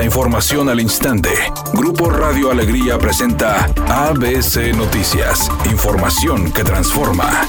La información al instante. Grupo Radio Alegría presenta ABC Noticias. Información que transforma.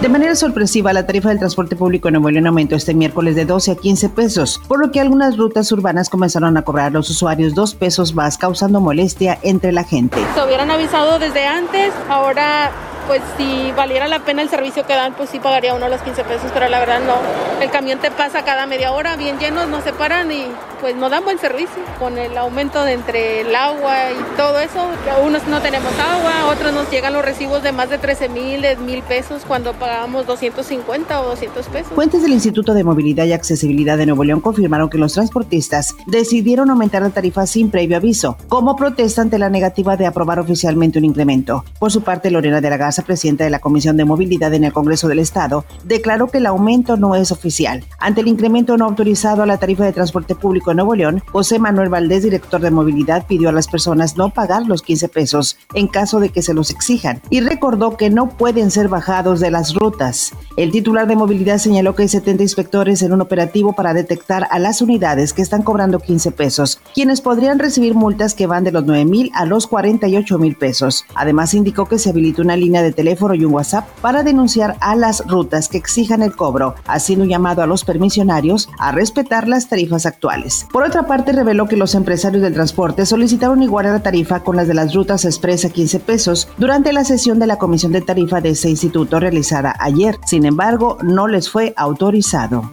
De manera sorpresiva, la tarifa del transporte público en Nuevo León aumentó este miércoles de 12 a 15 pesos, por lo que algunas rutas urbanas comenzaron a cobrar a los usuarios dos pesos más, causando molestia entre la gente. Se hubieran avisado desde antes, ahora pues si valiera la pena el servicio que dan, pues sí pagaría uno los 15 pesos, pero la verdad no. El camión te pasa cada media hora, bien llenos, no se paran y pues no dan buen servicio. Con el aumento de entre el agua y todo eso, unos no tenemos agua, otros nos llegan los recibos de más de 13 mil, mil pesos cuando pagábamos 250 o 200 pesos. Fuentes del Instituto de Movilidad y Accesibilidad de Nuevo León confirmaron que los transportistas decidieron aumentar la tarifa sin previo aviso, como protesta ante la negativa de aprobar oficialmente un incremento. Por su parte, Lorena de la Garza presidenta de la Comisión de Movilidad en el Congreso del Estado, declaró que el aumento no es oficial. Ante el incremento no autorizado a la tarifa de transporte público Nuevo León, José Manuel Valdés, director de movilidad, pidió a las personas no pagar los 15 pesos en caso de que se los exijan y recordó que no pueden ser bajados de las rutas. El titular de movilidad señaló que hay 70 inspectores en un operativo para detectar a las unidades que están cobrando 15 pesos, quienes podrían recibir multas que van de los 9 mil a los 48 mil pesos. Además, indicó que se habilita una línea de teléfono y un WhatsApp para denunciar a las rutas que exijan el cobro, haciendo un llamado a los permisionarios a respetar las tarifas actuales. Por otra parte, reveló que los empresarios del transporte solicitaron igualar la tarifa con las de las rutas expresa 15 pesos durante la sesión de la Comisión de Tarifa de ese instituto realizada ayer. Sin embargo, no les fue autorizado.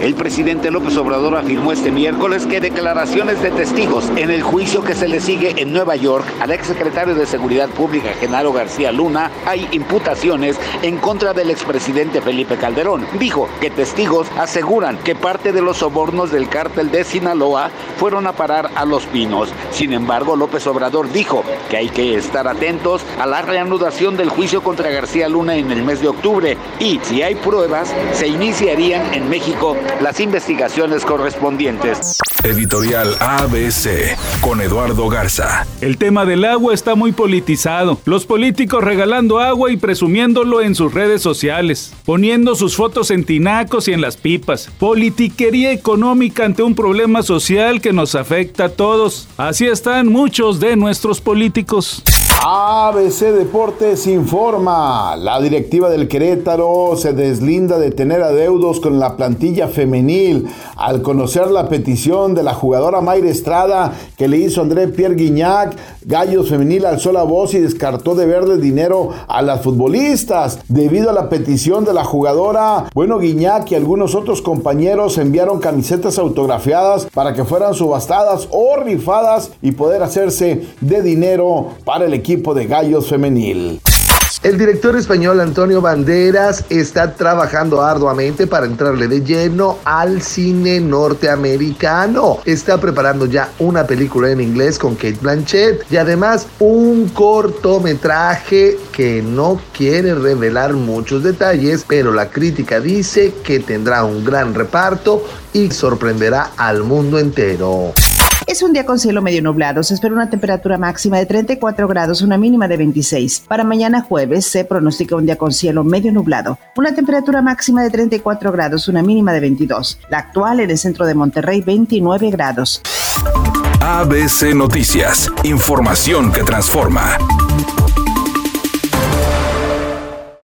El presidente López Obrador afirmó este miércoles que declaraciones de testigos en el juicio que se le sigue en Nueva York al exsecretario de Seguridad Pública, Genaro García Luna, hay imputaciones en contra del expresidente Felipe Calderón. Dijo que testigos aseguran que parte de los sobornos del cártel de Sinaloa fueron a parar a Los Pinos. Sin embargo, López Obrador dijo que hay que estar atentos a la reanudación del juicio contra García Luna en el mes de octubre y si hay pruebas, se iniciarían en México las investigaciones correspondientes. Editorial ABC con Eduardo Garza. El tema del agua está muy politizado. Los políticos regalando agua y presumiéndolo en sus redes sociales, poniendo sus fotos en tinacos y en las pipas. Politiquería económica ante un problema social que nos afecta a todos. Así están muchos de nuestros políticos. ABC Deportes informa. La directiva del Querétaro se deslinda de tener adeudos con la plantilla femenil al conocer la petición de la jugadora Mayra Estrada que le hizo André Pierre Guignac. Gallos Femenil alzó la voz y descartó de verle dinero a las futbolistas. Debido a la petición de la jugadora, bueno, Guignac y algunos otros compañeros enviaron camisetas autografiadas para que fueran subastadas o rifadas y poder hacerse de dinero para el equipo de Gallos Femenil. El director español Antonio Banderas está trabajando arduamente para entrarle de lleno al cine norteamericano. Está preparando ya una película en inglés con Kate Blanchett y además un cortometraje que no quiere revelar muchos detalles, pero la crítica dice que tendrá un gran reparto y sorprenderá al mundo entero. Es un día con cielo medio nublado. Se espera una temperatura máxima de 34 grados, una mínima de 26. Para mañana jueves se pronostica un día con cielo medio nublado. Una temperatura máxima de 34 grados, una mínima de 22. La actual en el centro de Monterrey, 29 grados. ABC Noticias. Información que transforma.